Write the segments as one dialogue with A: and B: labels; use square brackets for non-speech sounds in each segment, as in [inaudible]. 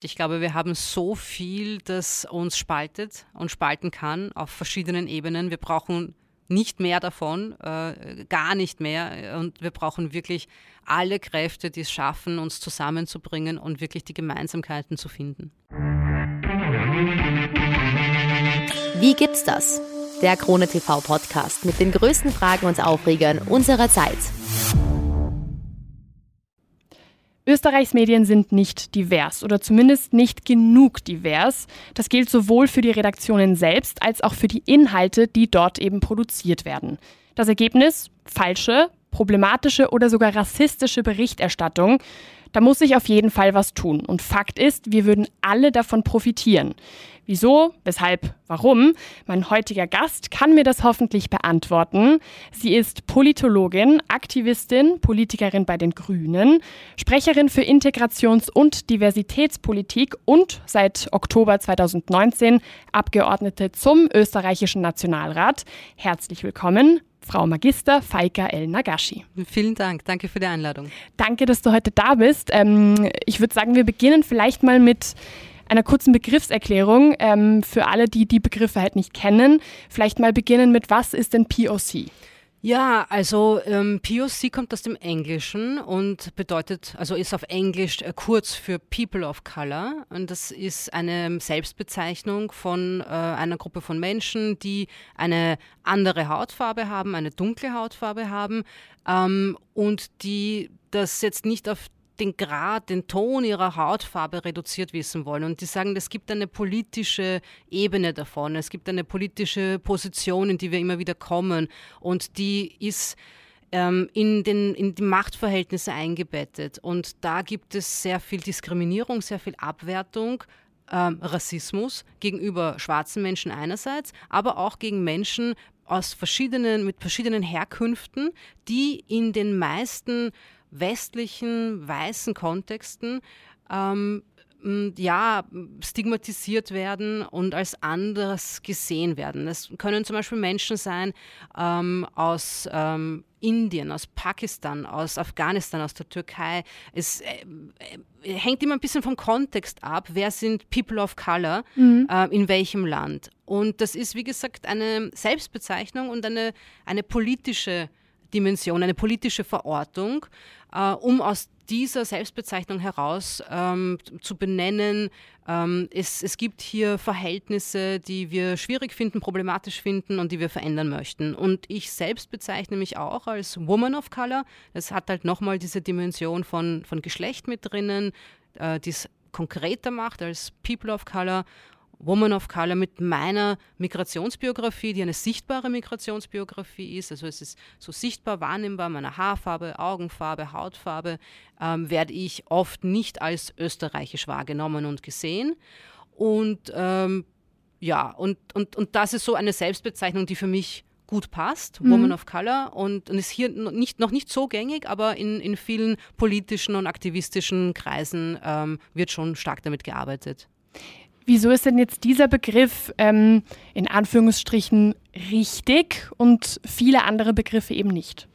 A: Ich glaube, wir haben so viel, das uns spaltet und spalten kann auf verschiedenen Ebenen. Wir brauchen nicht mehr davon, äh, gar nicht mehr. Und wir brauchen wirklich alle Kräfte, die es schaffen, uns zusammenzubringen und wirklich die Gemeinsamkeiten zu finden.
B: Wie gibt's das? Der Krone TV Podcast mit den größten Fragen und Aufregern unserer Zeit.
C: Österreichs Medien sind nicht divers oder zumindest nicht genug divers. Das gilt sowohl für die Redaktionen selbst als auch für die Inhalte, die dort eben produziert werden. Das Ergebnis? Falsche, problematische oder sogar rassistische Berichterstattung. Da muss sich auf jeden Fall was tun. Und Fakt ist, wir würden alle davon profitieren. Wieso, weshalb, warum? Mein heutiger Gast kann mir das hoffentlich beantworten. Sie ist Politologin, Aktivistin, Politikerin bei den Grünen, Sprecherin für Integrations- und Diversitätspolitik und seit Oktober 2019 Abgeordnete zum österreichischen Nationalrat. Herzlich willkommen, Frau Magister Faika El Nagashi.
A: Vielen Dank, danke für die Einladung.
C: Danke, dass du heute da bist. Ähm, ich würde sagen, wir beginnen vielleicht mal mit einer kurzen Begriffserklärung ähm, für alle, die die Begriffe halt nicht kennen. Vielleicht mal beginnen mit, was ist denn POC?
A: Ja, also ähm, POC kommt aus dem Englischen und bedeutet, also ist auf Englisch äh, kurz für People of Color. Und das ist eine Selbstbezeichnung von äh, einer Gruppe von Menschen, die eine andere Hautfarbe haben, eine dunkle Hautfarbe haben ähm, und die das jetzt nicht auf den Grad, den Ton ihrer Hautfarbe reduziert wissen wollen. Und die sagen, es gibt eine politische Ebene davon, es gibt eine politische Position, in die wir immer wieder kommen. Und die ist ähm, in, den, in die Machtverhältnisse eingebettet. Und da gibt es sehr viel Diskriminierung, sehr viel Abwertung. Ähm, Rassismus gegenüber schwarzen Menschen einerseits, aber auch gegen Menschen aus verschiedenen, mit verschiedenen Herkünften, die in den meisten westlichen, weißen Kontexten ähm, ja, stigmatisiert werden und als anders gesehen werden. Es können zum Beispiel Menschen sein ähm, aus ähm, Indien, aus Pakistan, aus Afghanistan, aus der Türkei. Es äh, äh, hängt immer ein bisschen vom Kontext ab, wer sind People of Color, mhm. äh, in welchem Land. Und das ist, wie gesagt, eine Selbstbezeichnung und eine, eine politische Dimension, eine politische Verortung, äh, um aus dieser Selbstbezeichnung heraus ähm, zu benennen, ähm, es, es gibt hier Verhältnisse, die wir schwierig finden, problematisch finden und die wir verändern möchten. Und ich selbst bezeichne mich auch als Woman of Color. Es hat halt nochmal diese Dimension von, von Geschlecht mit drinnen, äh, die es konkreter macht als People of Color Woman of Color mit meiner Migrationsbiografie, die eine sichtbare Migrationsbiografie ist, also es ist so sichtbar wahrnehmbar, meine Haarfarbe, Augenfarbe, Hautfarbe, ähm, werde ich oft nicht als österreichisch wahrgenommen und gesehen. Und ähm, ja, und, und, und das ist so eine Selbstbezeichnung, die für mich gut passt, mhm. Woman of Color, und, und ist hier noch nicht, noch nicht so gängig, aber in, in vielen politischen und aktivistischen Kreisen ähm, wird schon stark damit gearbeitet.
C: Wieso ist denn jetzt dieser Begriff ähm, in Anführungsstrichen richtig und viele andere Begriffe eben nicht?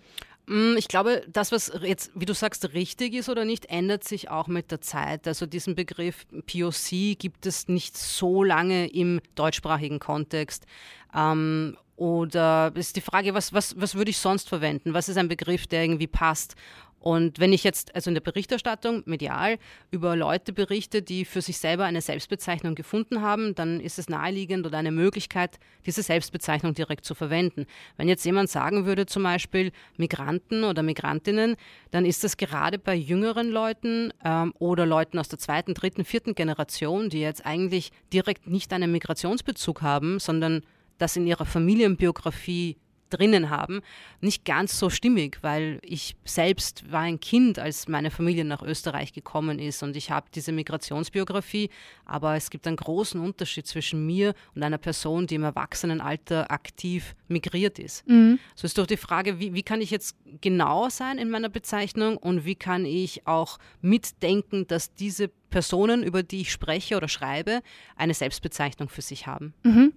A: Mm, ich glaube, das, was jetzt, wie du sagst, richtig ist oder nicht, ändert sich auch mit der Zeit. Also diesen Begriff POC gibt es nicht so lange im deutschsprachigen Kontext. Ähm, oder ist die Frage, was, was, was würde ich sonst verwenden? Was ist ein Begriff, der irgendwie passt? Und wenn ich jetzt also in der Berichterstattung medial über Leute berichte, die für sich selber eine Selbstbezeichnung gefunden haben, dann ist es naheliegend oder eine Möglichkeit, diese Selbstbezeichnung direkt zu verwenden. Wenn jetzt jemand sagen würde, zum Beispiel Migranten oder Migrantinnen, dann ist das gerade bei jüngeren Leuten ähm, oder Leuten aus der zweiten, dritten, vierten Generation, die jetzt eigentlich direkt nicht einen Migrationsbezug haben, sondern das in ihrer Familienbiografie drinnen haben, nicht ganz so stimmig, weil ich selbst war ein Kind, als meine Familie nach Österreich gekommen ist und ich habe diese Migrationsbiografie, aber es gibt einen großen Unterschied zwischen mir und einer Person, die im Erwachsenenalter aktiv migriert ist. Mhm. So ist doch die Frage, wie, wie kann ich jetzt genau sein in meiner Bezeichnung und wie kann ich auch mitdenken, dass diese Personen, über die ich spreche oder schreibe, eine Selbstbezeichnung für sich haben.
C: Mhm.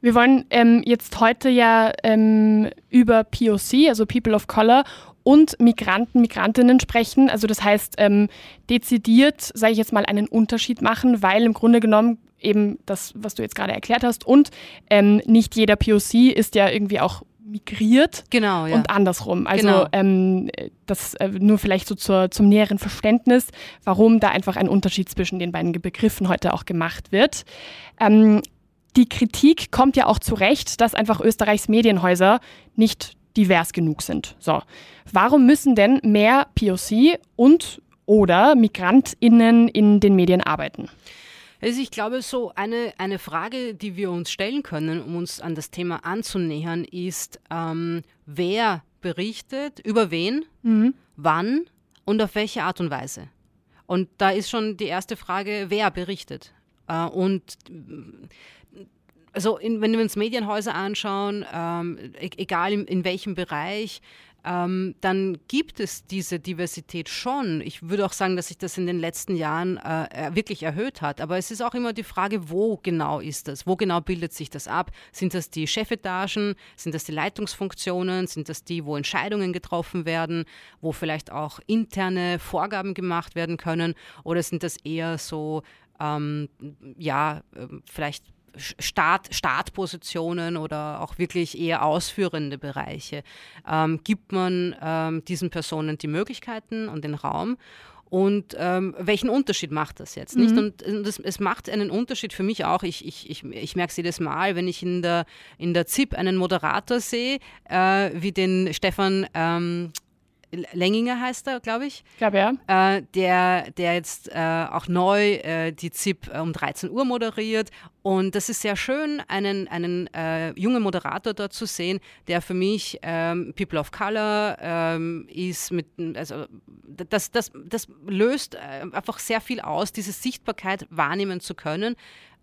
C: Wir wollen ähm, jetzt heute ja ähm, über POC, also People of Color, und Migranten, Migrantinnen sprechen. Also das heißt, ähm, dezidiert, sage ich jetzt mal, einen Unterschied machen, weil im Grunde genommen eben das, was du jetzt gerade erklärt hast, und ähm, nicht jeder POC ist ja irgendwie auch migriert
A: genau, ja.
C: und andersrum. Also genau. ähm, das äh, nur vielleicht so zur, zum näheren Verständnis, warum da einfach ein Unterschied zwischen den beiden Begriffen heute auch gemacht wird. Ähm, die Kritik kommt ja auch zu Recht, dass einfach Österreichs Medienhäuser nicht divers genug sind. So, warum müssen denn mehr POC und oder MigrantInnen in den Medien arbeiten?
A: Also ich glaube, so eine, eine Frage, die wir uns stellen können, um uns an das Thema anzunähern, ist, ähm, wer berichtet, über wen, mhm. wann und auf welche Art und Weise. Und da ist schon die erste Frage, wer berichtet. Äh, und also in, wenn wir uns Medienhäuser anschauen, ähm, e-, egal in, in welchem Bereich, ähm, dann gibt es diese Diversität schon. Ich würde auch sagen, dass sich das in den letzten Jahren äh, wirklich erhöht hat. Aber es ist auch immer die Frage, wo genau ist das? Wo genau bildet sich das ab? Sind das die Chefetagen? Sind das die Leitungsfunktionen? Sind das die, wo Entscheidungen getroffen werden? Wo vielleicht auch interne Vorgaben gemacht werden können? Oder sind das eher so ähm, ja, ähm, vielleicht Start, Startpositionen oder auch wirklich eher ausführende Bereiche, ähm, gibt man ähm, diesen Personen die Möglichkeiten und den Raum. Und ähm, welchen Unterschied macht das jetzt? Nicht? Mhm. Und, und es, es, macht einen Unterschied für mich auch. Ich, ich, ich, ich merke es jedes Mal, wenn ich in der, in der ZIP einen Moderator sehe, äh, wie den Stefan ähm, Lenginger heißt er, glaube ich.
C: Ich glaube, ja.
A: Äh, der, der jetzt äh, auch neu äh, die ZIP äh, um 13 Uhr moderiert. Und das ist sehr schön, einen, einen äh, jungen Moderator dort zu sehen, der für mich ähm, People of Color ähm, ist mit, also das, das, das löst äh, einfach sehr viel aus, diese Sichtbarkeit wahrnehmen zu können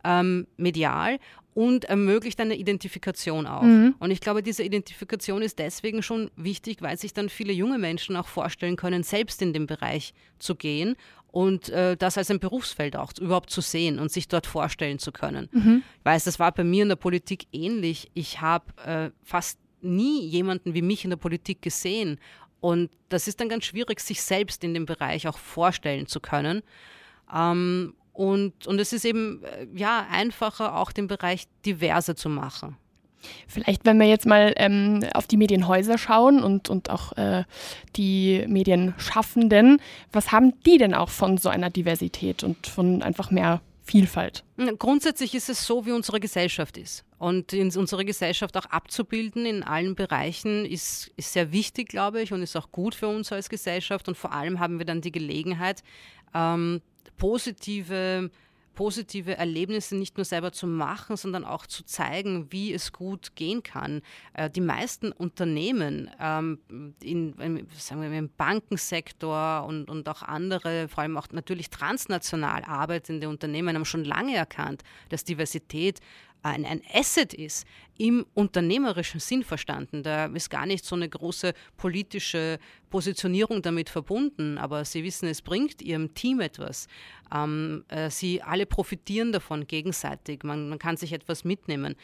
A: ähm, medial und ermöglicht eine Identifikation auch. Mhm. Und ich glaube, diese Identifikation ist deswegen schon wichtig, weil sich dann viele junge Menschen auch vorstellen können, selbst in den Bereich zu gehen und äh, das als ein Berufsfeld auch überhaupt zu sehen und sich dort vorstellen zu können. Mhm. Ich weiß, das war bei mir in der Politik ähnlich. Ich habe äh, fast nie jemanden wie mich in der Politik gesehen. Und das ist dann ganz schwierig, sich selbst in dem Bereich auch vorstellen zu können. Ähm, und, und es ist eben äh, ja einfacher, auch den Bereich diverser zu machen.
C: Vielleicht, wenn wir jetzt mal ähm, auf die Medienhäuser schauen und, und auch äh, die Medienschaffenden, was haben die denn auch von so einer Diversität und von einfach mehr Vielfalt?
A: Grundsätzlich ist es so, wie unsere Gesellschaft ist. Und in unsere Gesellschaft auch abzubilden in allen Bereichen ist, ist sehr wichtig, glaube ich, und ist auch gut für uns als Gesellschaft. Und vor allem haben wir dann die Gelegenheit, ähm, positive, positive Erlebnisse nicht nur selber zu machen, sondern auch zu zeigen, wie es gut gehen kann. Äh, die meisten Unternehmen ähm, in, in, sagen wir, im Bankensektor und, und auch andere, vor allem auch natürlich transnational arbeitende Unternehmen, haben schon lange erkannt, dass Diversität ein, ein Asset ist, im unternehmerischen Sinn verstanden. Da ist gar nicht so eine große politische Positionierung damit verbunden, aber Sie wissen, es bringt Ihrem Team etwas. Ähm, äh, sie alle profitieren davon gegenseitig. Man, man kann sich etwas mitnehmen.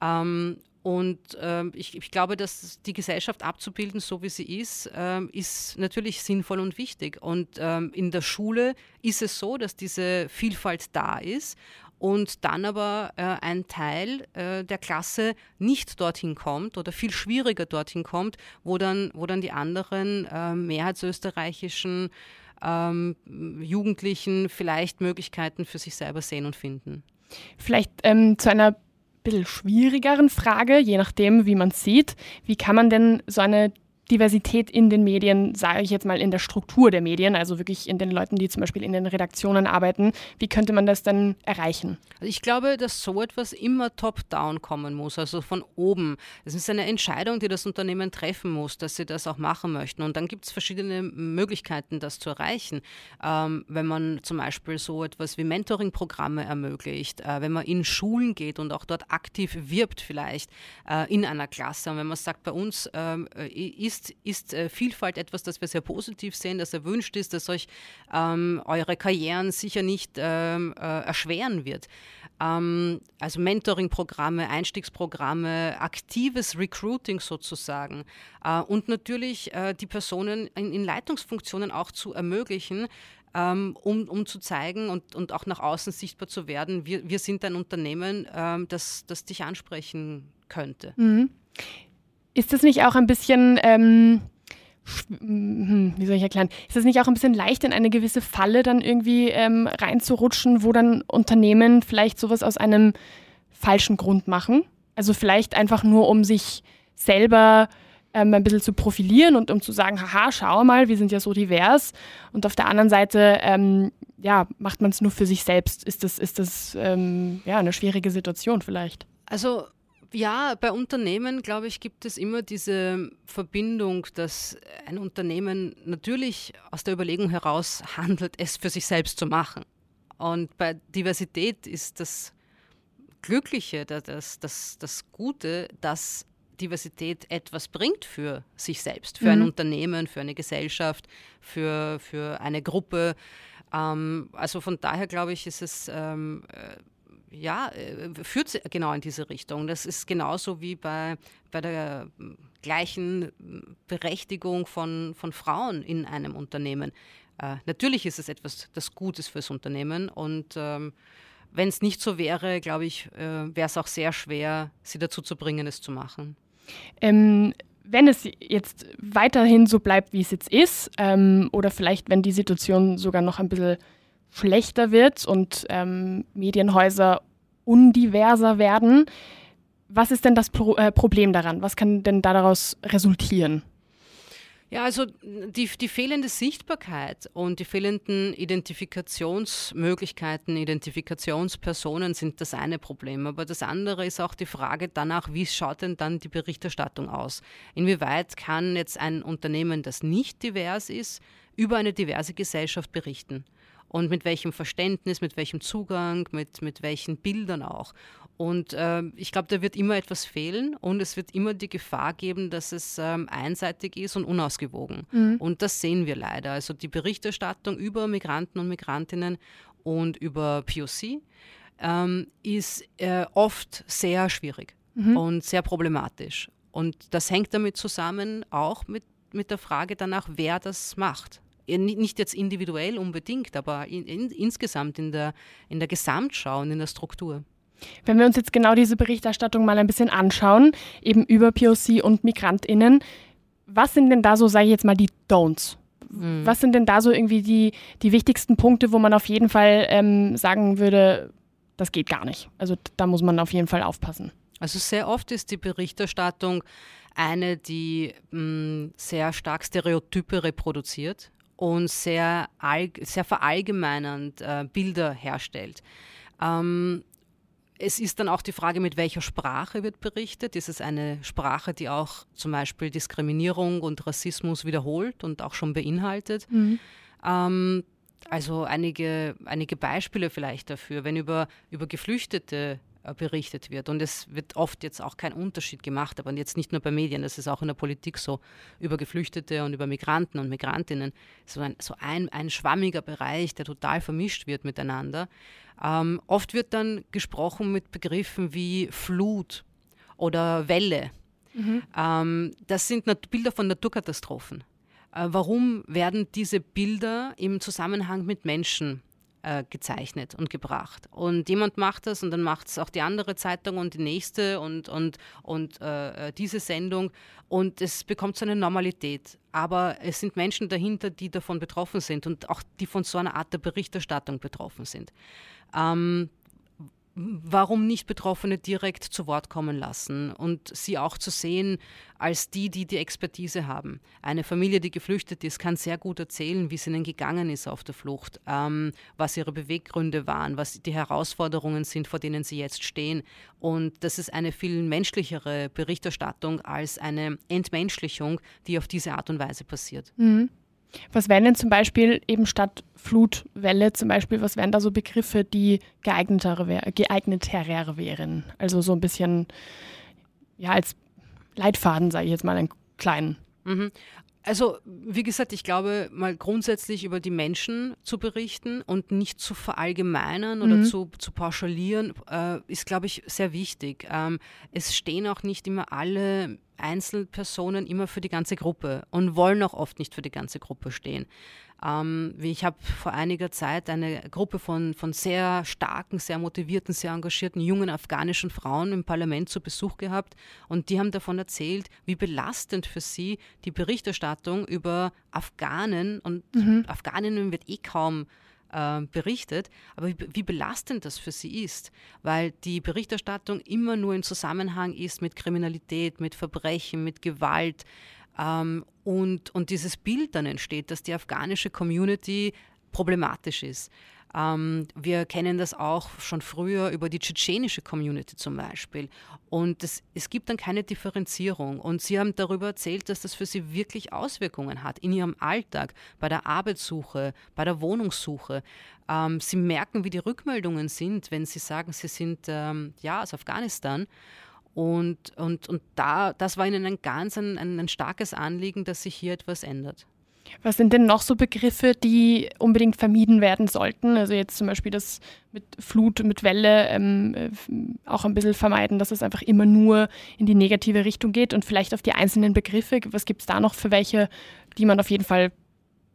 A: Ähm, und äh, ich, ich, glaube, dass die Gesellschaft abzubilden, so wie sie ist, äh, ist natürlich sinnvoll und wichtig. Und ähm, in der Schule ist es so, dass diese Vielfalt da ist und dann aber äh, ein Teil äh, der Klasse nicht dorthin kommt oder viel schwieriger dorthin kommt, wo dann, wo dann die anderen äh, mehrheitsösterreichischen ähm, Jugendlichen vielleicht Möglichkeiten für sich selber sehen und finden.
C: Vielleicht ähm, zu einer bisschen schwierigeren Frage, je nachdem, wie man sieht. Wie kann man denn so eine Diversität in den Medien, sage ich jetzt mal in der Struktur der Medien, also wirklich in den Leuten, die zum Beispiel in den Redaktionen arbeiten. Wie könnte man das denn erreichen?
A: Also ich glaube, dass so etwas immer top-down kommen muss, also von oben. Es ist eine Entscheidung, die das Unternehmen treffen muss, dass sie das auch machen möchten. Und dann gibt es verschiedene Möglichkeiten, das zu erreichen. Ähm, wenn man zum Beispiel so etwas wie Mentoring-Programme ermöglicht, äh, wenn man in Schulen geht und auch dort aktiv wirbt vielleicht äh, in einer Klasse. Und wenn man sagt, bei uns äh, ist ist, ist äh, Vielfalt etwas, das wir sehr positiv sehen, das erwünscht ist, dass euch ähm, eure Karrieren sicher nicht ähm, äh, erschweren wird. Ähm, also Mentoring-Programme, Einstiegsprogramme, aktives Recruiting sozusagen äh, und natürlich äh, die Personen in, in Leitungsfunktionen auch zu ermöglichen, ähm, um, um zu zeigen und, und auch nach außen sichtbar zu werden, wir, wir sind ein Unternehmen, ähm, das, das dich ansprechen könnte. Mhm.
C: Ist das nicht auch ein bisschen, ähm, hm, wie soll ich erklären, ist das nicht auch ein bisschen leicht, in eine gewisse Falle dann irgendwie ähm, reinzurutschen, wo dann Unternehmen vielleicht sowas aus einem falschen Grund machen? Also vielleicht einfach nur, um sich selber ähm, ein bisschen zu profilieren und um zu sagen, haha, schau mal, wir sind ja so divers. Und auf der anderen Seite, ähm, ja, macht man es nur für sich selbst. Ist das, ist das ähm, ja, eine schwierige Situation vielleicht?
A: Also ja, bei Unternehmen, glaube ich, gibt es immer diese Verbindung, dass ein Unternehmen natürlich aus der Überlegung heraus [laughs] handelt, es für sich selbst zu machen. Und bei Diversität ist das Glückliche, das, das, das Gute, dass Diversität etwas bringt für sich selbst, für mhm. ein Unternehmen, für eine Gesellschaft, für, für eine Gruppe. Ähm, also von daher glaube ich, ist es ähm, äh, ja, äh, führt genau in diese Richtung. Das ist genauso wie bei, bei der gleichen Berechtigung von, von Frauen in einem Unternehmen. Äh, natürlich ist es etwas, das gut ist fürs Unternehmen und ähm, wenn es nicht so wäre, glaube ich, äh, wäre es auch sehr schwer, sie dazu zu bringen, es zu machen.
C: Ähm, wenn es jetzt weiterhin so bleibt, wie es jetzt ist, ähm, oder vielleicht wenn die Situation sogar noch ein bisschen schlechter wird und ähm, Medienhäuser undiverser werden, was ist denn das Pro äh, Problem daran? Was kann denn daraus resultieren?
A: Ja, also die, die fehlende Sichtbarkeit und die fehlenden Identifikationsmöglichkeiten, Identifikationspersonen sind das eine Problem. Aber das andere ist auch die Frage danach, wie schaut denn dann die Berichterstattung aus? Inwieweit kann jetzt ein Unternehmen, das nicht divers ist, über eine diverse Gesellschaft berichten? Und mit welchem Verständnis, mit welchem Zugang, mit, mit welchen Bildern auch. Und äh, ich glaube, da wird immer etwas fehlen und es wird immer die Gefahr geben, dass es ähm, einseitig ist und unausgewogen. Mhm. Und das sehen wir leider. Also die Berichterstattung über Migranten und Migrantinnen und über POC ähm, ist äh, oft sehr schwierig mhm. und sehr problematisch. Und das hängt damit zusammen auch mit, mit der Frage danach, wer das macht nicht jetzt individuell unbedingt, aber in, in, insgesamt in der, in der Gesamtschau und in der Struktur.
C: Wenn wir uns jetzt genau diese Berichterstattung mal ein bisschen anschauen, eben über POC und MigrantInnen, was sind denn da so, sage ich jetzt mal, die Don'ts? Mhm. Was sind denn da so irgendwie die, die wichtigsten Punkte, wo man auf jeden Fall ähm, sagen würde, das geht gar nicht? Also da muss man auf jeden Fall aufpassen.
A: Also sehr oft ist die Berichterstattung eine, die mh, mm, sehr stark Stereotype reproduziert und sehr, sehr verallgemeinernd äh, Bilder herstellt. Ähm, es ist dann auch die Frage, mit welcher Sprache wird berichtet. Ist es eine Sprache, die auch zum Beispiel Diskriminierung und Rassismus wiederholt und auch schon beinhaltet? Mhm. Ähm, also einige, einige Beispiele vielleicht dafür, wenn über, über Geflüchtete berichtet wird. Und es wird oft jetzt auch kein Unterschied gemacht, aber jetzt nicht nur bei Medien, das ist auch in der Politik so, über Geflüchtete und über Migranten und Migrantinnen. So ein, so ein, ein schwammiger Bereich, der total vermischt wird miteinander. Ähm, oft wird dann gesprochen mit Begriffen wie Flut oder Welle. Mhm. Ähm, das sind Bilder von Naturkatastrophen. Äh, warum werden diese Bilder im Zusammenhang mit Menschen äh, gezeichnet und gebracht. Und jemand macht das und dann macht es auch die andere Zeitung und die nächste und, und, und äh, äh, diese Sendung und es bekommt so eine Normalität. Aber es sind Menschen dahinter, die davon betroffen sind und auch die von so einer Art der Berichterstattung betroffen sind. Ähm, warum nicht Betroffene direkt zu Wort kommen lassen und sie auch zu sehen als die, die die Expertise haben. Eine Familie, die geflüchtet ist, kann sehr gut erzählen, wie es ihnen gegangen ist auf der Flucht, ähm, was ihre Beweggründe waren, was die Herausforderungen sind, vor denen sie jetzt stehen. Und das ist eine viel menschlichere Berichterstattung als eine Entmenschlichung, die auf diese Art und Weise passiert.
C: Mhm. Was wären denn zum Beispiel eben statt Flutwelle zum Beispiel, was wären da so Begriffe, die geeigneter, geeigneter wären? Also so ein bisschen, ja, als Leitfaden, sage ich jetzt mal, einen kleinen.
A: Mhm. Also, wie gesagt, ich glaube, mal grundsätzlich über die Menschen zu berichten und nicht zu verallgemeinern mhm. oder zu, zu pauschalieren, äh, ist, glaube ich, sehr wichtig. Ähm, es stehen auch nicht immer alle Einzelpersonen immer für die ganze Gruppe und wollen auch oft nicht für die ganze Gruppe stehen. Ähm, ich habe vor einiger Zeit eine Gruppe von, von sehr starken, sehr motivierten, sehr engagierten jungen afghanischen Frauen im Parlament zu Besuch gehabt und die haben davon erzählt, wie belastend für sie die Berichterstattung über Afghanen und mhm. Afghaninnen wird eh kaum äh, berichtet, aber wie, belastend das für sie ist, weil die Berichterstattung immer nur im Zusammenhang ist mit Kriminalität, mit Verbrechen, mit Gewalt, und, und dieses Bild dann entsteht, dass die afghanische Community problematisch ist. Ähm, wir kennen das auch schon früher über die tschetschenische Community zum Beispiel. Und es, es gibt dann keine Differenzierung. Und Sie haben darüber erzählt, dass das für Sie wirklich Auswirkungen hat in Ihrem Alltag, bei der Arbeitssuche, bei der Wohnungssuche. Ähm, Sie merken, wie die Rückmeldungen sind, wenn Sie sagen, Sie sind ähm, ja aus Afghanistan. Und, und, und da, das war ihnen ein ganz ein, ein starkes Anliegen, dass sich hier etwas ändert.
C: Was sind denn noch so Begriffe, die unbedingt vermieden werden sollten? Also jetzt zum Beispiel das mit Flut, mit Welle ähm, äh, auch ein bisschen vermeiden, dass es einfach immer nur in die negative Richtung geht und vielleicht auf die einzelnen Begriffe. Was gibt es da noch für welche, die man auf jeden Fall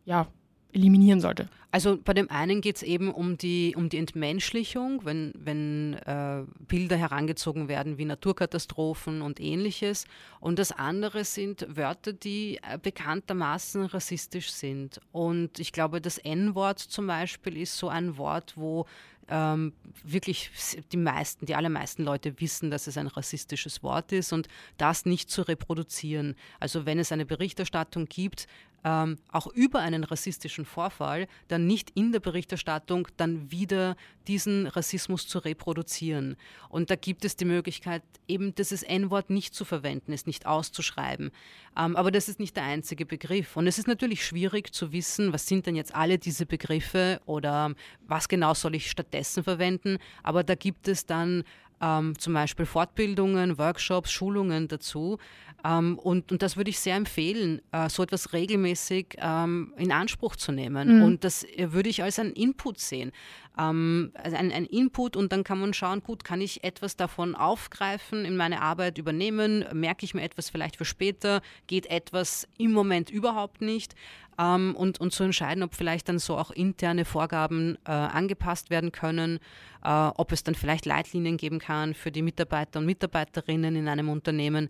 C: ja, eliminieren sollte?
A: Also bei dem einen geht es eben um die, um die Entmenschlichung, wenn, wenn äh, Bilder herangezogen werden wie Naturkatastrophen und ähnliches. Und das andere sind Wörter, die äh, bekanntermaßen rassistisch sind. Und ich glaube, das N-Wort zum Beispiel ist so ein Wort, wo ähm, wirklich die meisten, die allermeisten Leute wissen, dass es ein rassistisches Wort ist und das nicht zu reproduzieren. Also wenn es eine Berichterstattung gibt, ähm, auch über einen rassistischen Vorfall, dann nicht in der Berichterstattung dann wieder diesen Rassismus zu reproduzieren. Und da gibt es die Möglichkeit, eben dieses N-Wort nicht zu verwenden, es nicht auszuschreiben. Ähm, aber das ist nicht der einzige Begriff. Und es ist natürlich schwierig zu wissen, was sind denn jetzt alle diese Begriffe oder was genau soll ich stattdessen verwenden. Aber da gibt es dann ähm, zum Beispiel Fortbildungen, Workshops, Schulungen dazu. Ähm, und, und das würde ich sehr empfehlen, äh, so etwas regelmäßig ähm, in Anspruch zu nehmen. Mhm. Und das äh, würde ich als einen Input sehen. Ähm, also ein, ein, Input und dann kann man schauen, gut, kann ich etwas davon aufgreifen, in meine Arbeit übernehmen, merke ich mir etwas vielleicht für später, geht etwas im Moment überhaupt nicht. Ähm, und, und zu entscheiden, ob vielleicht dann so auch interne Vorgaben äh, angepasst werden können, äh, ob es dann vielleicht Leitlinien geben kann für die Mitarbeiter und Mitarbeiterinnen in einem Unternehmen.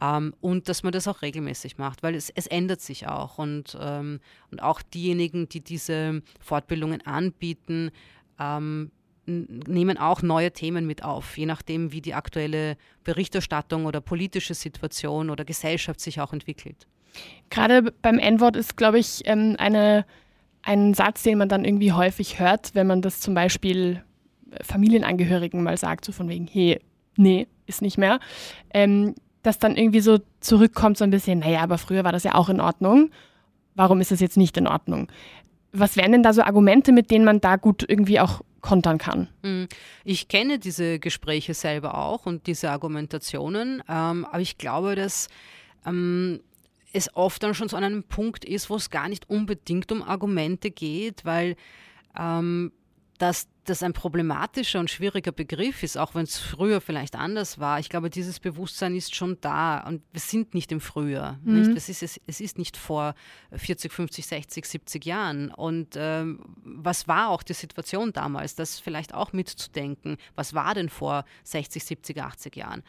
A: Ähm, und dass man das auch regelmäßig macht, weil es, es ändert sich auch. Und, ähm, und auch diejenigen, die diese Fortbildungen anbieten, ähm, nehmen auch neue Themen mit auf, je nachdem, wie die aktuelle Berichterstattung oder politische Situation oder Gesellschaft sich auch entwickelt.
C: Gerade beim N-Wort ist, glaube ich, ähm, eine, ein Satz, den man dann irgendwie häufig hört, wenn man das zum Beispiel Familienangehörigen mal sagt, so von wegen, hey, nee, ist nicht mehr. Ähm, dass dann irgendwie so zurückkommt, so ein bisschen, naja, aber früher war das ja auch in Ordnung. Warum ist das jetzt nicht in Ordnung? Was wären denn da so Argumente, mit denen man da gut irgendwie auch kontern kann?
A: Hm, ich kenne diese Gespräche selber auch und diese Argumentationen, ähm, aber ich glaube, dass ähm, es oft dann schon so an einem Punkt ist, wo es gar nicht unbedingt um Argumente geht, weil ähm, dass das ein problematischer und schwieriger Begriff ist, auch wenn es früher vielleicht anders war. Ich glaube, dieses Bewusstsein ist schon da und wir sind nicht im Frühjahr. Mhm. Nicht? Es, ist, es, es, ist nicht vor 40, 50, 60, 70 Jahren. Und ähm, was war auch die Situation damals? Das vielleicht auch mitzudenken. Was war denn vor 60, 70, 80 Jahren?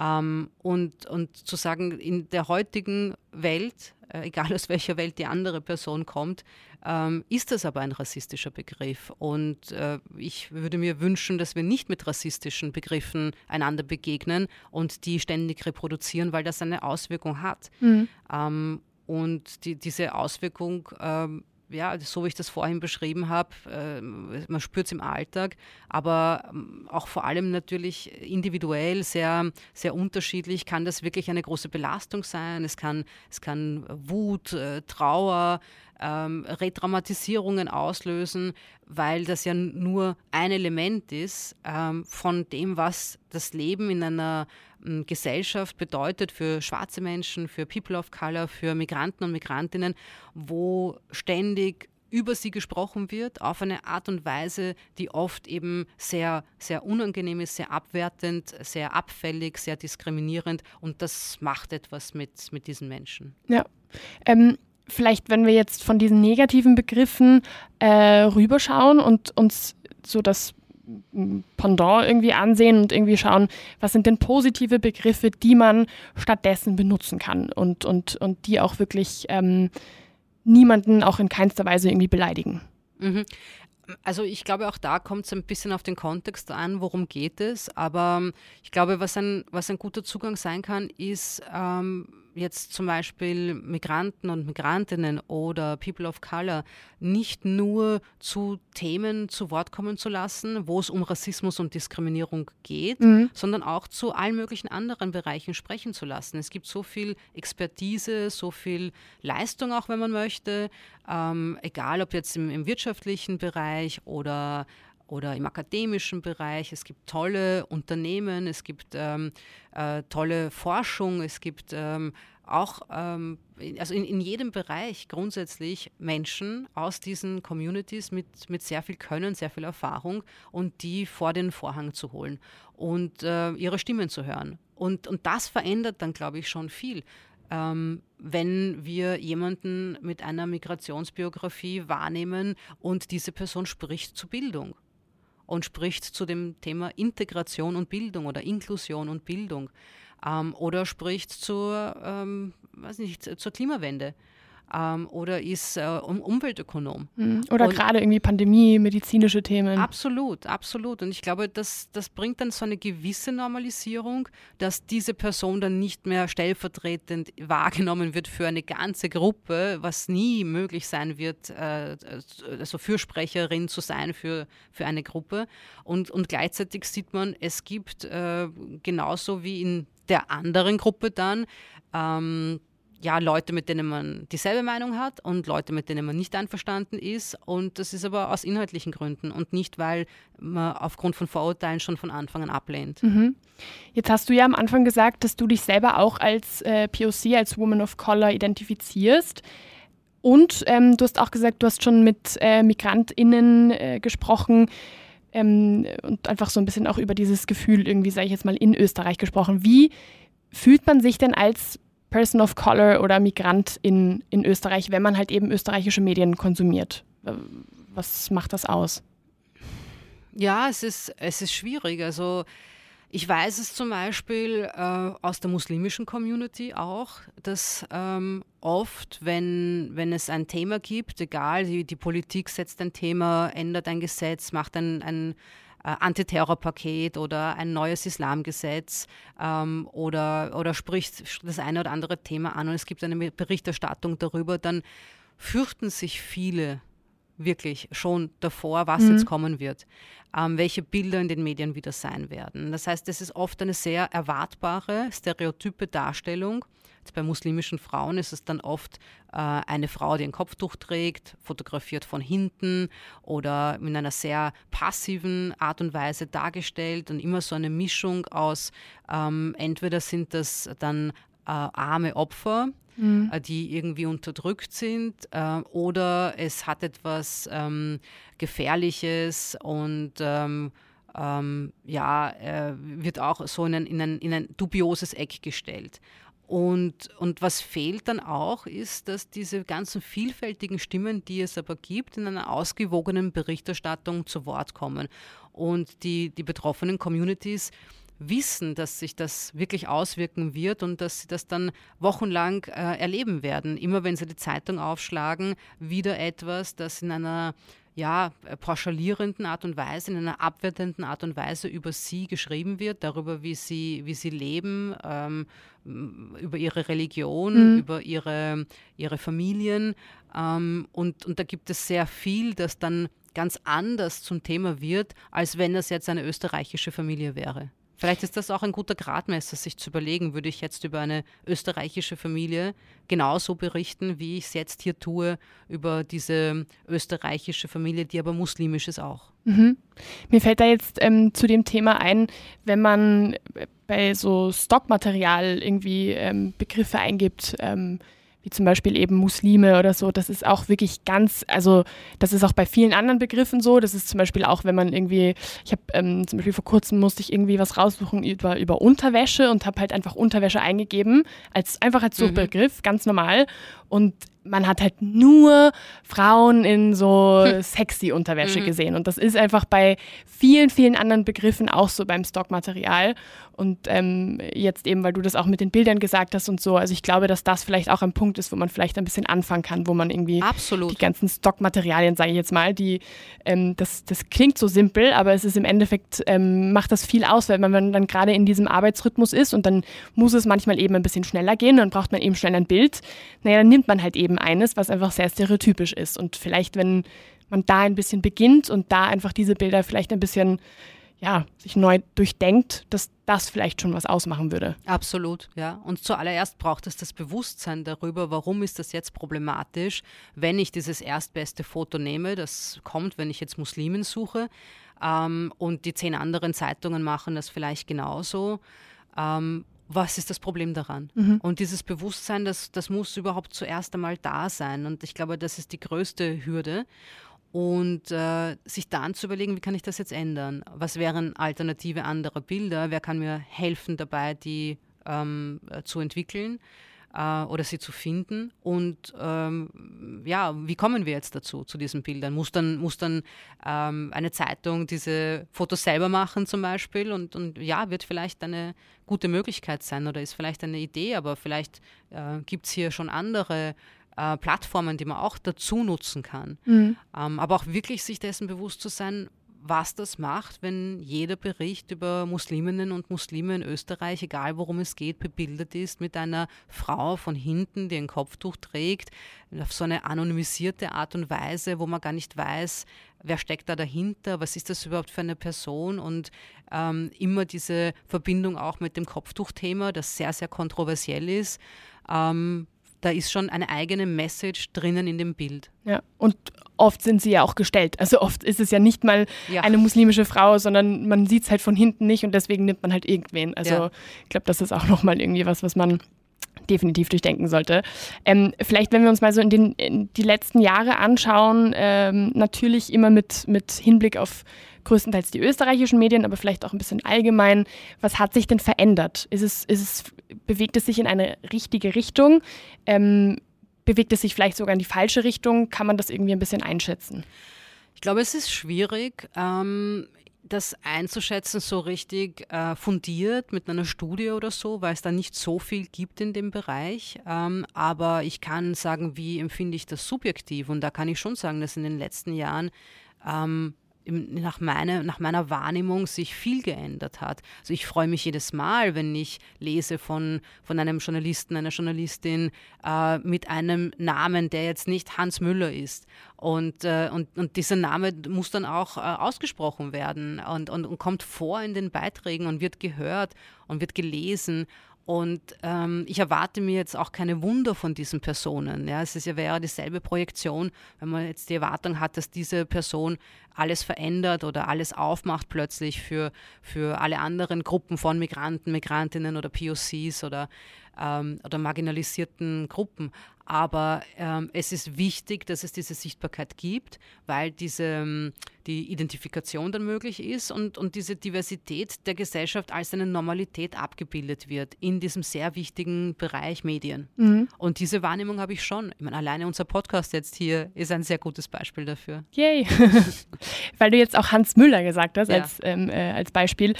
A: Ähm, und, und zu sagen, in der heutigen Welt, äh, egal aus welcher Welt die andere Person kommt, ähm, ist das aber ein rassistischer Begriff. Und äh, ich würde mir wünschen, dass wir nicht mit rassistischen Begriffen einander begegnen und die ständig reproduzieren, weil das eine Auswirkung hat. Mhm. Ähm, und die, diese Auswirkung ähm, ja, so wie ich das vorhin beschrieben habe, äh, man spürt es im Alltag, aber ähm, auch vor allem natürlich individuell sehr, sehr unterschiedlich kann das wirklich eine große Belastung sein. Es kann, es kann Wut, äh, Trauer, ähm, Retraumatisierungen auslösen, weil das ja nur ein Element ist ähm, von dem, was das Leben in einer ähm, Gesellschaft bedeutet für schwarze Menschen, für People of Color, für Migranten und Migrantinnen, wo ständig über sie gesprochen wird, auf eine Art und Weise, die oft eben sehr, sehr unangenehm ist, sehr abwertend, sehr abfällig, sehr diskriminierend und das macht etwas mit, mit diesen Menschen.
C: Ja. Ähm, vielleicht, wenn wir jetzt von diesen negativen Begriffen äh, rüberschauen und uns so das Pendant irgendwie ansehen und irgendwie schauen, was sind denn positive Begriffe, die man stattdessen benutzen kann und, und, und die auch wirklich ähm, niemanden auch in keinster Weise irgendwie beleidigen.
A: Mhm. Also ich glaube, auch da kommt es ein bisschen auf den Kontext an, worum geht es. Aber ich glaube, was ein, was ein guter Zugang sein kann, ist ähm, jetzt zum Beispiel Migranten und Migrantinnen oder People of Color nicht nur zu Themen zu Wort kommen zu lassen, wo es um Rassismus und Diskriminierung geht, mhm. sondern auch zu allen möglichen anderen Bereichen sprechen zu lassen. Es gibt so viel Expertise, so viel Leistung auch, wenn man möchte, ähm, egal ob jetzt im, im wirtschaftlichen Bereich oder oder im akademischen Bereich. Es gibt tolle Unternehmen, es gibt ähm, äh, tolle Forschung, es gibt ähm, auch, ähm, also in, in, jedem Bereich grundsätzlich Menschen aus diesen Communities mit, mit sehr viel Können, sehr viel Erfahrung und die vor den Vorhang zu holen und äh, ihre Stimmen zu hören. Und, und das verändert dann, glaube ich, schon viel. Ähm, wenn wir jemanden mit einer Migrationsbiografie wahrnehmen und diese Person spricht zu Bildung und spricht zu dem Thema Integration und Bildung oder Inklusion und Bildung ähm, oder spricht zur, ähm, weiß nicht, zur Klimawende ähm, oder ist äh, um Umweltökonom.
C: Mhm. Oder gerade irgendwie Pandemie, medizinische Themen.
A: Absolut, absolut. Und ich glaube, das, das bringt dann so eine gewisse Normalisierung, dass diese Person dann nicht mehr stellvertretend wahrgenommen wird für eine ganze Gruppe, was nie möglich sein wird, äh, also Fürsprecherin zu sein für, für eine Gruppe. Und, und gleichzeitig sieht man, es gibt äh, genauso wie in der anderen Gruppe dann ähm, ja, Leute, mit denen man dieselbe Meinung hat und Leute, mit denen man nicht einverstanden ist. Und das ist aber aus inhaltlichen Gründen und nicht, weil man aufgrund von Vorurteilen schon von Anfang an ablehnt.
C: Mhm. Jetzt hast du ja am Anfang gesagt, dass du dich selber auch als äh, POC, als Woman of Color identifizierst. Und ähm, du hast auch gesagt, du hast schon mit äh, MigrantInnen äh, gesprochen ähm, und einfach so ein bisschen auch über dieses Gefühl irgendwie, sage ich jetzt mal, in Österreich gesprochen. Wie fühlt man sich denn als Person of Color oder Migrant in, in Österreich, wenn man halt eben österreichische Medien konsumiert? Was macht das aus?
A: Ja, es ist, es ist schwierig. Also ich weiß es zum Beispiel äh, aus der muslimischen Community auch, dass ähm, oft, wenn, wenn es ein Thema gibt, egal, die, die Politik setzt ein Thema, ändert ein Gesetz, macht ein, ein äh, Antiterrorpaket oder ein neues Islamgesetz ähm, oder, oder spricht das eine oder andere Thema an und es gibt eine Berichterstattung darüber, dann fürchten sich viele wirklich schon davor, was mhm. jetzt kommen wird, ähm, welche Bilder in den Medien wieder sein werden. Das heißt, es ist oft eine sehr erwartbare, stereotype Darstellung. Bei muslimischen Frauen ist es dann oft äh, eine Frau, die ein Kopftuch trägt, fotografiert von hinten oder in einer sehr passiven Art und Weise dargestellt und immer so eine Mischung aus, ähm, entweder sind das dann äh, arme Opfer, mhm. Äh, die irgendwie unterdrückt sind äh, oder es hat etwas ähm, Gefährliches und ähm, ähm, ja, äh, wird auch so in ein, in, ein, in ein dubioses Eck gestellt. Und, und was fehlt dann auch, ist, dass diese ganzen vielfältigen Stimmen, die es aber gibt, in einer ausgewogenen Berichterstattung zu Wort kommen. Und die, die betroffenen Communities wissen, dass sich das wirklich auswirken wird und dass sie das dann wochenlang äh, erleben werden. Immer wenn sie die Zeitung aufschlagen, wieder etwas, das in einer ja, pauschalierenden Art und Weise, in einer abwertenden Art und Weise über sie geschrieben wird, darüber, wie sie, wie sie leben, ähm, über ihre Religion, mhm. über ihre, ihre Familien. Ähm, und, und da gibt es sehr viel, das dann ganz anders zum Thema wird, als wenn das jetzt eine österreichische Familie wäre. Vielleicht ist das auch ein guter Gradmesser, sich zu überlegen, würde ich jetzt über eine österreichische Familie genauso berichten, wie ich es jetzt hier tue, über diese österreichische Familie, die aber muslimisch ist auch.
C: Mhm. Mir fällt da jetzt ähm, zu dem Thema ein, wenn man bei so Stockmaterial irgendwie ähm, Begriffe eingibt, ähm, wie zum Beispiel eben Muslime oder so, das ist auch wirklich ganz, also das ist auch bei vielen anderen Begriffen so. Das ist zum Beispiel auch, wenn man irgendwie, ich habe ähm, zum Beispiel vor kurzem musste ich irgendwie was raussuchen über, über Unterwäsche und habe halt einfach Unterwäsche eingegeben, als einfach als Suchbegriff, mhm. ganz normal. Und man hat halt nur Frauen in so hm. sexy Unterwäsche mhm. gesehen. Und das ist einfach bei vielen, vielen anderen Begriffen auch so beim Stockmaterial. Und ähm, jetzt eben, weil du das auch mit den Bildern gesagt hast und so, also ich glaube, dass das vielleicht auch ein Punkt ist, wo man vielleicht ein bisschen anfangen kann, wo man irgendwie
A: Absolut.
C: die ganzen Stockmaterialien, sage ich jetzt mal, die, ähm, das, das klingt so simpel, aber es ist im Endeffekt, ähm, macht das viel aus, weil man dann gerade in diesem Arbeitsrhythmus ist und dann muss es manchmal eben ein bisschen schneller gehen, dann braucht man eben schnell ein Bild. Naja, dann nimmt man halt eben eines, was einfach sehr stereotypisch ist. Und vielleicht, wenn man da ein bisschen beginnt und da einfach diese Bilder vielleicht ein bisschen ja, sich neu durchdenkt, dass das vielleicht schon was ausmachen würde.
A: Absolut, ja. Und zuallererst braucht es das Bewusstsein darüber, warum ist das jetzt problematisch, wenn ich dieses erstbeste Foto nehme, das kommt, wenn ich jetzt Muslimen suche, ähm, und die zehn anderen Zeitungen machen das vielleicht genauso. Ähm, was ist das Problem daran? Mhm. Und dieses Bewusstsein, das, das muss überhaupt zuerst einmal da sein. Und ich glaube, das ist die größte Hürde. Und äh, sich dann zu überlegen, wie kann ich das jetzt ändern? Was wären alternative andere Bilder? Wer kann mir helfen dabei, die ähm, äh, zu entwickeln? Äh, oder sie zu finden. Und ähm, ja, wie kommen wir jetzt dazu, zu diesen Bildern? Muss dann, muss dann ähm, eine Zeitung diese Fotos selber machen zum Beispiel? Und, und ja, wird vielleicht eine gute Möglichkeit sein oder ist vielleicht eine Idee, aber vielleicht äh, gibt es hier schon andere äh, Plattformen, die man auch dazu nutzen kann. Mhm. Ähm, aber auch wirklich sich dessen bewusst zu sein, was das macht, wenn jeder Bericht über Musliminnen und Muslime in Österreich, egal worum es geht, bebildert ist mit einer Frau von hinten, die ein Kopftuch trägt, auf so eine anonymisierte Art und Weise, wo man gar nicht weiß, wer steckt da dahinter, was ist das überhaupt für eine Person und ähm, immer diese Verbindung auch mit dem Kopftuchthema, das sehr, sehr kontroversiell ist. Ähm, da ist schon eine eigene Message drinnen in dem Bild.
C: Ja, und oft sind sie ja auch gestellt. Also oft ist es ja nicht mal ja. eine muslimische Frau, sondern man sieht es halt von hinten nicht und deswegen nimmt man halt irgendwen. Also ja. ich glaube, das ist auch nochmal irgendwie was, was man definitiv durchdenken sollte. Ähm, vielleicht, wenn wir uns mal so in, den, in die letzten Jahre anschauen, ähm, natürlich immer mit, mit Hinblick auf größtenteils die österreichischen Medien, aber vielleicht auch ein bisschen allgemein. Was hat sich denn verändert? Ist es, ist es, bewegt es sich in eine richtige Richtung? Ähm, bewegt es sich vielleicht sogar in die falsche Richtung? Kann man das irgendwie ein bisschen einschätzen?
A: Ich glaube, es ist schwierig. Ähm, das einzuschätzen so richtig äh, fundiert mit einer Studie oder so, weil es da nicht so viel gibt in dem Bereich. Ähm, aber ich kann sagen, wie empfinde ich das subjektiv? Und da kann ich schon sagen, dass in den letzten Jahren ähm, nach, meine, nach meiner Wahrnehmung sich viel geändert hat. Also ich freue mich jedes Mal, wenn ich lese von, von einem Journalisten, einer Journalistin äh, mit einem Namen, der jetzt nicht Hans Müller ist. Und, äh, und, und dieser Name muss dann auch äh, ausgesprochen werden und, und, und kommt vor in den Beiträgen und wird gehört und wird gelesen. Und ähm, ich erwarte mir jetzt auch keine Wunder von diesen Personen. Ja, es ist ja wäre dieselbe Projektion, wenn man jetzt die Erwartung hat, dass diese Person alles verändert oder alles aufmacht plötzlich für, für alle anderen Gruppen von Migranten, Migrantinnen oder POCs oder, ähm, oder marginalisierten Gruppen. Aber ähm, es ist wichtig, dass es diese Sichtbarkeit gibt, weil diese, ähm, die Identifikation dann möglich ist und, und diese Diversität der Gesellschaft als eine Normalität abgebildet wird in diesem sehr wichtigen Bereich Medien. Mhm. Und diese Wahrnehmung habe ich schon. Ich meine, alleine unser Podcast jetzt hier ist ein sehr gutes Beispiel dafür.
C: Yay! [laughs] weil du jetzt auch Hans Müller gesagt hast ja. als, ähm, äh, als Beispiel.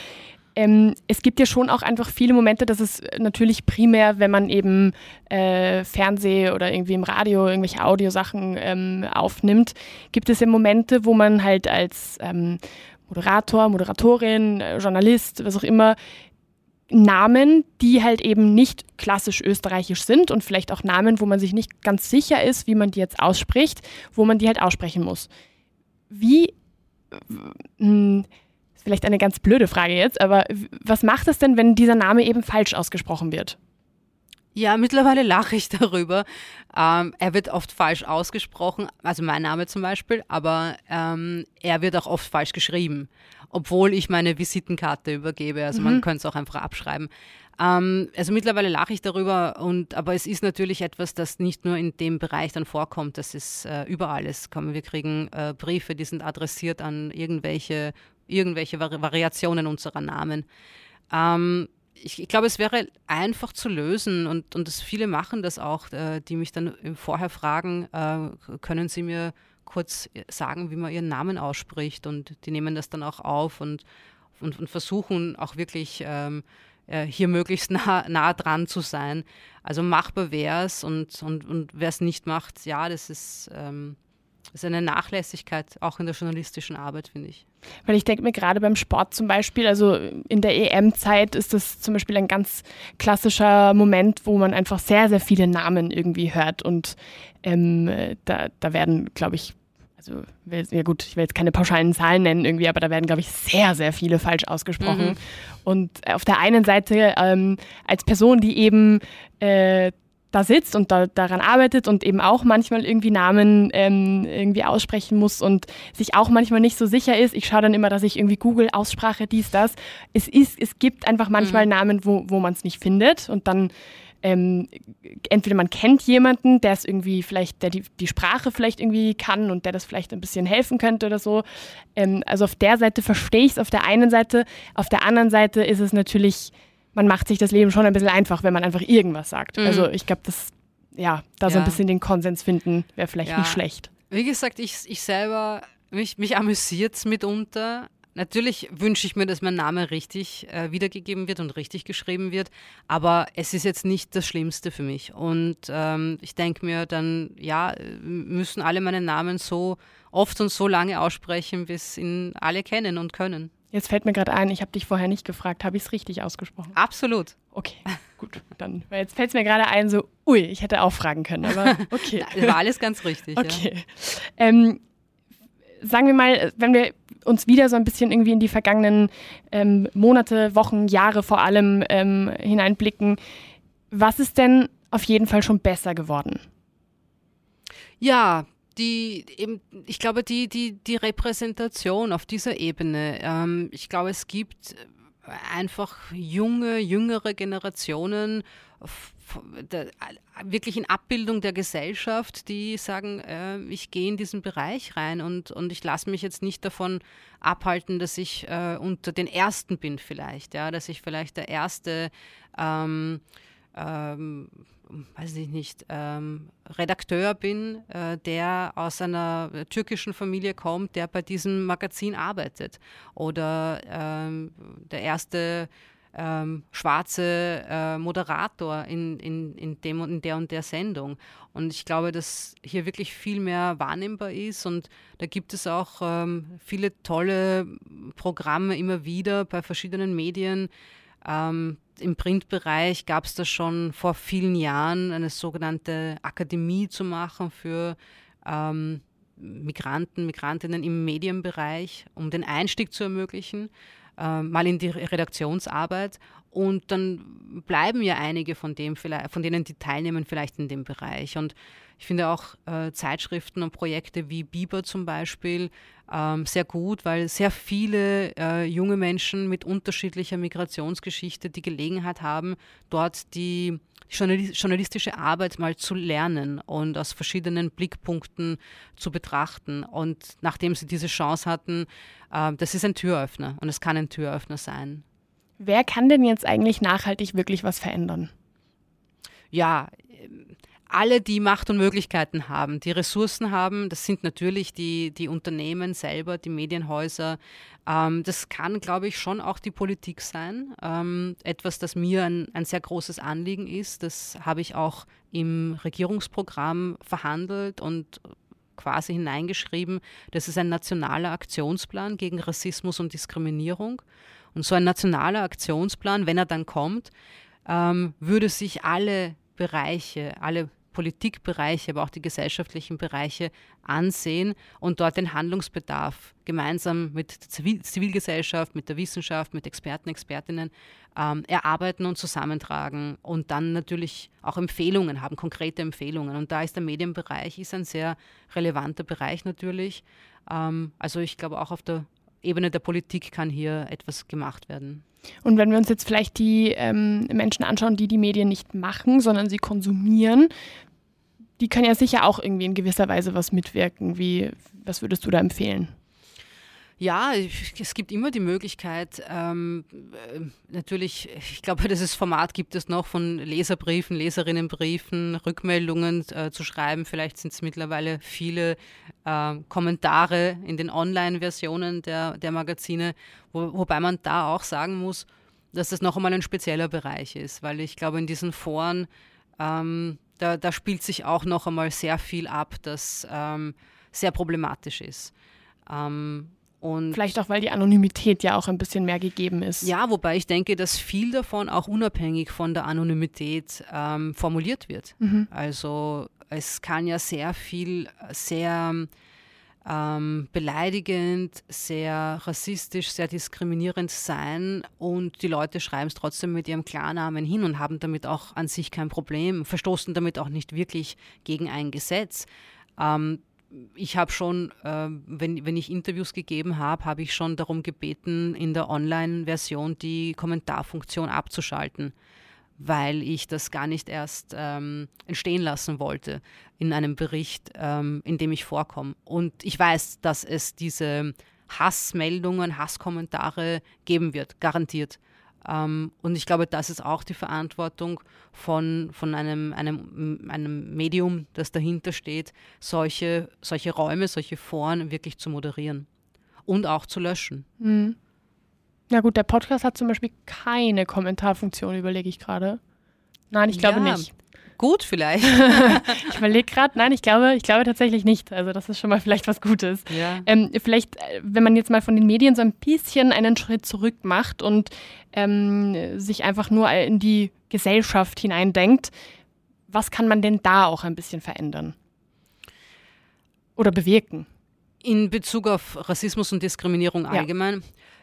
C: Ähm, es gibt ja schon auch einfach viele Momente, dass es natürlich primär, wenn man eben äh, Fernseh oder irgendwie im Radio irgendwelche Audiosachen ähm, aufnimmt, gibt es ja Momente, wo man halt als ähm, Moderator, Moderatorin, äh, Journalist, was auch immer, Namen, die halt eben nicht klassisch österreichisch sind und vielleicht auch Namen, wo man sich nicht ganz sicher ist, wie man die jetzt ausspricht, wo man die halt aussprechen muss. Wie vielleicht eine ganz blöde Frage jetzt, aber was macht es denn, wenn dieser Name eben falsch ausgesprochen wird?
A: Ja, mittlerweile lache ich [laughs] darüber. Ähm, er wird oft falsch ausgesprochen, also mein Name zum Beispiel, aber ähm, er wird auch oft falsch geschrieben, obwohl ich meine Visitenkarte übergebe. Also mhm. man könnte es auch einfach abschreiben. Ähm, also mittlerweile lache ich darüber, und, aber es ist natürlich etwas, das nicht nur in dem Bereich dann vorkommt, das ist äh, überall. Es kommen, wir kriegen äh, Briefe, die sind adressiert an irgendwelche, irgendwelche Vari Variationen unserer Namen. Ähm, ich, ich, glaube, es wäre einfach zu lösen und, und das, viele machen das auch, äh, die mich dann vorher fragen, äh, können Sie mir kurz sagen, wie man Ihren Namen ausspricht und die nehmen das dann auch auf und, und, und versuchen auch wirklich ähm, äh, hier möglichst nah, nah dran zu sein. Also machbar wäre es und, und, und wer es nicht macht, ja, das ist... Ähm, ist eine Nachlässigkeit auch in der journalistischen Arbeit, finde ich.
C: Weil ich denke mir gerade beim Sport zum Beispiel, also in der EM-Zeit ist das zum Beispiel ein ganz klassischer Moment, wo man einfach sehr, sehr viele Namen irgendwie hört. Und ähm, da, da werden, glaube ich, also ja gut, ich will jetzt keine pauschalen Zahlen nennen irgendwie, aber da werden, glaube ich, sehr, sehr viele falsch ausgesprochen. Mhm. Und auf der einen Seite ähm, als Person, die eben äh, da sitzt und da, daran arbeitet und eben auch manchmal irgendwie Namen ähm, irgendwie aussprechen muss und sich auch manchmal nicht so sicher ist. Ich schaue dann immer, dass ich irgendwie Google Aussprache dies, das. Es ist, es gibt einfach manchmal mhm. Namen, wo, wo man es nicht findet und dann ähm, entweder man kennt jemanden, der es irgendwie vielleicht, der die, die Sprache vielleicht irgendwie kann und der das vielleicht ein bisschen helfen könnte oder so. Ähm, also auf der Seite verstehe ich es auf der einen Seite, auf der anderen Seite ist es natürlich man macht sich das Leben schon ein bisschen einfach, wenn man einfach irgendwas sagt. Mhm. Also ich glaube, das, ja, da ja. so ein bisschen den Konsens finden, wäre vielleicht ja. nicht schlecht.
A: Wie gesagt, ich, ich selber, mich, mich amüsiert es mitunter. Natürlich wünsche ich mir, dass mein Name richtig äh, wiedergegeben wird und richtig geschrieben wird, aber es ist jetzt nicht das Schlimmste für mich. Und ähm, ich denke mir dann, ja, müssen alle meine Namen so oft und so lange aussprechen, bis ihn alle kennen und können.
C: Jetzt fällt mir gerade ein, ich habe dich vorher nicht gefragt, habe ich es richtig ausgesprochen?
A: Absolut.
C: Okay, gut. Dann, weil jetzt fällt es mir gerade ein, so, ui, ich hätte auch fragen können, aber [laughs] okay.
A: War alles ganz richtig.
C: Okay. Ja. Ähm, sagen wir mal, wenn wir uns wieder so ein bisschen irgendwie in die vergangenen ähm, Monate, Wochen, Jahre vor allem ähm, hineinblicken, was ist denn auf jeden Fall schon besser geworden?
A: Ja, die eben, ich glaube, die, die, die Repräsentation auf dieser Ebene, ähm, ich glaube, es gibt einfach junge, jüngere Generationen, wirklich in Abbildung der Gesellschaft, die sagen, äh, ich gehe in diesen Bereich rein und, und ich lasse mich jetzt nicht davon abhalten, dass ich äh, unter den Ersten bin vielleicht, ja, dass ich vielleicht der erste ähm, ähm, weiß ich nicht, ähm, Redakteur bin, äh, der aus einer türkischen Familie kommt, der bei diesem Magazin arbeitet. Oder ähm, der erste ähm, schwarze äh, Moderator in, in, in, dem in der und der Sendung. Und ich glaube, dass hier wirklich viel mehr wahrnehmbar ist und da gibt es auch ähm, viele tolle Programme immer wieder bei verschiedenen Medien, ähm, Im Printbereich gab es da schon vor vielen Jahren eine sogenannte Akademie zu machen für ähm, Migranten, Migrantinnen im Medienbereich, um den Einstieg zu ermöglichen, äh, mal in die Redaktionsarbeit. Und dann bleiben ja einige von, dem vielleicht, von denen, die teilnehmen, vielleicht in dem Bereich. Und ich finde auch äh, Zeitschriften und Projekte wie Biber zum Beispiel ähm, sehr gut, weil sehr viele äh, junge Menschen mit unterschiedlicher Migrationsgeschichte die Gelegenheit haben, dort die journalistische Arbeit mal zu lernen und aus verschiedenen Blickpunkten zu betrachten. Und nachdem sie diese Chance hatten, äh, das ist ein Türöffner und es kann ein Türöffner sein.
C: Wer kann denn jetzt eigentlich nachhaltig wirklich was verändern?
A: Ja, alle, die Macht und Möglichkeiten haben, die Ressourcen haben, das sind natürlich die, die Unternehmen selber, die Medienhäuser. Ähm, das kann, glaube ich, schon auch die Politik sein. Ähm, etwas, das mir ein, ein sehr großes Anliegen ist. Das habe ich auch im Regierungsprogramm verhandelt und quasi hineingeschrieben. Das ist ein nationaler Aktionsplan gegen Rassismus und Diskriminierung. Und so ein nationaler Aktionsplan, wenn er dann kommt, ähm, würde sich alle Bereiche, alle Politikbereiche, aber auch die gesellschaftlichen Bereiche ansehen und dort den Handlungsbedarf gemeinsam mit der Zivil Zivilgesellschaft, mit der Wissenschaft, mit Experten, Expertinnen ähm, erarbeiten und zusammentragen und dann natürlich auch Empfehlungen haben, konkrete Empfehlungen. Und da ist der Medienbereich ist ein sehr relevanter Bereich natürlich. Ähm, also ich glaube auch auf der Ebene der Politik kann hier etwas gemacht werden.
C: Und wenn wir uns jetzt vielleicht die ähm, Menschen anschauen, die die Medien nicht machen, sondern sie konsumieren, die können ja sicher auch irgendwie in gewisser Weise was mitwirken. Wie, was würdest du da empfehlen?
A: Ja, es gibt immer die Möglichkeit, ähm, äh, natürlich, ich glaube, [laughs] dieses Format gibt es noch von Leserbriefen, Leserinnenbriefen, Rückmeldungen äh, zu schreiben. Vielleicht sind es mittlerweile viele äh, Kommentare in den Online-Versionen der, der Magazine, wo, wobei man da auch sagen muss, dass das noch einmal ein spezieller Bereich ist, weil ich glaube, in diesen Foren, ähm, da, da, spielt sich auch noch einmal sehr viel ab, das ähm, sehr problematisch ist.
C: Ähm, und Vielleicht auch, weil die Anonymität ja auch ein bisschen mehr gegeben ist.
A: Ja, wobei ich denke, dass viel davon auch unabhängig von der Anonymität ähm, formuliert wird. Mhm. Also es kann ja sehr viel, sehr ähm, beleidigend, sehr rassistisch, sehr diskriminierend sein und die Leute schreiben es trotzdem mit ihrem Klarnamen hin und haben damit auch an sich kein Problem, verstoßen damit auch nicht wirklich gegen ein Gesetz. Ähm, ich habe schon, äh, wenn, wenn ich Interviews gegeben habe, habe ich schon darum gebeten, in der Online-Version die Kommentarfunktion abzuschalten, weil ich das gar nicht erst ähm, entstehen lassen wollte in einem Bericht, ähm, in dem ich vorkomme. Und ich weiß, dass es diese Hassmeldungen, Hasskommentare geben wird, garantiert. Ähm, und ich glaube, das ist auch die Verantwortung von, von einem, einem, einem Medium, das dahinter steht, solche, solche Räume, solche Foren wirklich zu moderieren und auch zu löschen. Mhm.
C: Ja gut, der Podcast hat zum Beispiel keine Kommentarfunktion, überlege ich gerade. Nein, ich glaube ja, nicht
A: gut vielleicht. [laughs]
C: ich überlege gerade, nein, ich glaube, ich glaube tatsächlich nicht. Also das ist schon mal vielleicht was Gutes. Ja. Ähm, vielleicht, äh, wenn man jetzt mal von den Medien so ein bisschen einen Schritt zurück macht und ähm, sich einfach nur in die Gesellschaft hineindenkt, was kann man denn da auch ein bisschen verändern? Oder bewirken?
A: In Bezug auf Rassismus und Diskriminierung allgemein. Ja.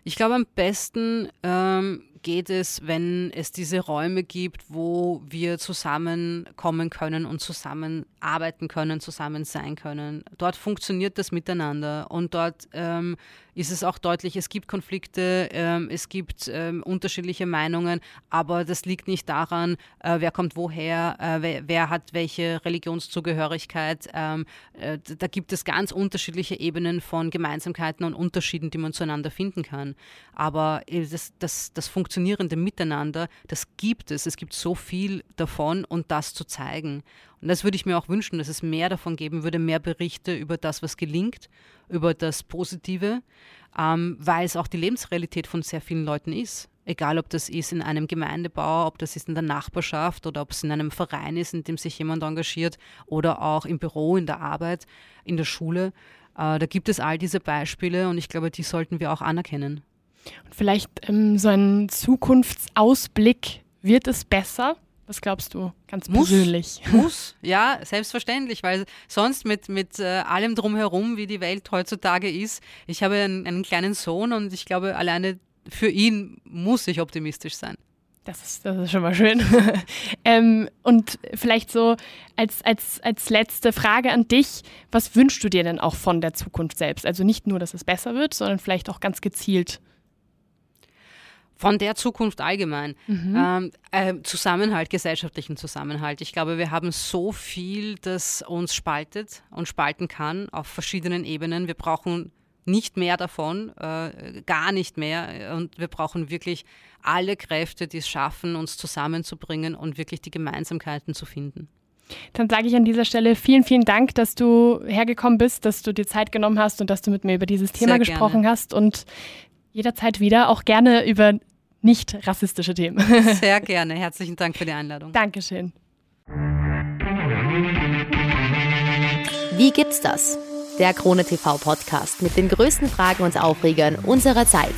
A: Ich glaube, am besten ähm, geht es, wenn es diese Räume gibt, wo wir zusammenkommen können und zusammenarbeiten können, zusammen sein können. Dort funktioniert das miteinander und dort ähm, ist es auch deutlich, es gibt Konflikte, ähm, es gibt ähm, unterschiedliche Meinungen, aber das liegt nicht daran, äh, wer kommt woher, äh, wer, wer, hat welche Religionszugehörigkeit. Ähm, äh, da gibt es ganz unterschiedliche Ebenen von Gemeinsamkeiten und Unterschieden, die man zueinander finden kann. Aber äh, das, das, das funktionierende Miteinander, das gibt es. Es gibt so viel davon und das zu zeigen. Und das würde ich mir auch wünschen, dass es mehr davon geben würde, mehr Berichte über das, was gelingt, über das Positive, ähm, weil es auch die Lebensrealität von sehr vielen Leuten ist. Egal, ob das ist in einem Gemeindebau, ob das ist in der Nachbarschaft oder ob es in einem Verein ist, in dem sich jemand engagiert oder auch im Büro, in der Arbeit, in der Schule. Äh, da gibt es all diese Beispiele und ich glaube, die sollten wir auch anerkennen.
C: Und vielleicht ähm, so ein Zukunftsausblick. Wird es besser? Was glaubst du, ganz muss, persönlich? [laughs]
A: Muss, ja, selbstverständlich, weil sonst mit, mit äh, allem drumherum, wie die Welt heutzutage ist, ich habe einen, einen kleinen Sohn und ich glaube, alleine für ihn muss ich optimistisch sein.
C: Das ist, das ist schon mal schön. [laughs] ähm, und vielleicht so als, als, als letzte Frage an dich, was wünschst du dir denn auch von der Zukunft selbst? Also nicht nur, dass es besser wird, sondern vielleicht auch ganz gezielt
A: von der Zukunft allgemein. Mhm. Ähm, äh, Zusammenhalt, gesellschaftlichen Zusammenhalt. Ich glaube, wir haben so viel, das uns spaltet und spalten kann auf verschiedenen Ebenen. Wir brauchen nicht mehr davon, äh, gar nicht mehr. Und wir brauchen wirklich alle Kräfte, die es schaffen, uns zusammenzubringen und wirklich die Gemeinsamkeiten zu finden.
C: Dann sage ich an dieser Stelle vielen, vielen Dank, dass du hergekommen bist, dass du dir Zeit genommen hast und dass du mit mir über dieses Thema Sehr gesprochen gerne. hast. Und jederzeit wieder, auch gerne über nicht rassistische Themen. [laughs]
A: Sehr [laughs] gerne. Herzlichen Dank für die Einladung.
C: Dankeschön.
B: Wie gibt's das? Der Krone TV Podcast mit den größten Fragen und Aufregern unserer Zeit.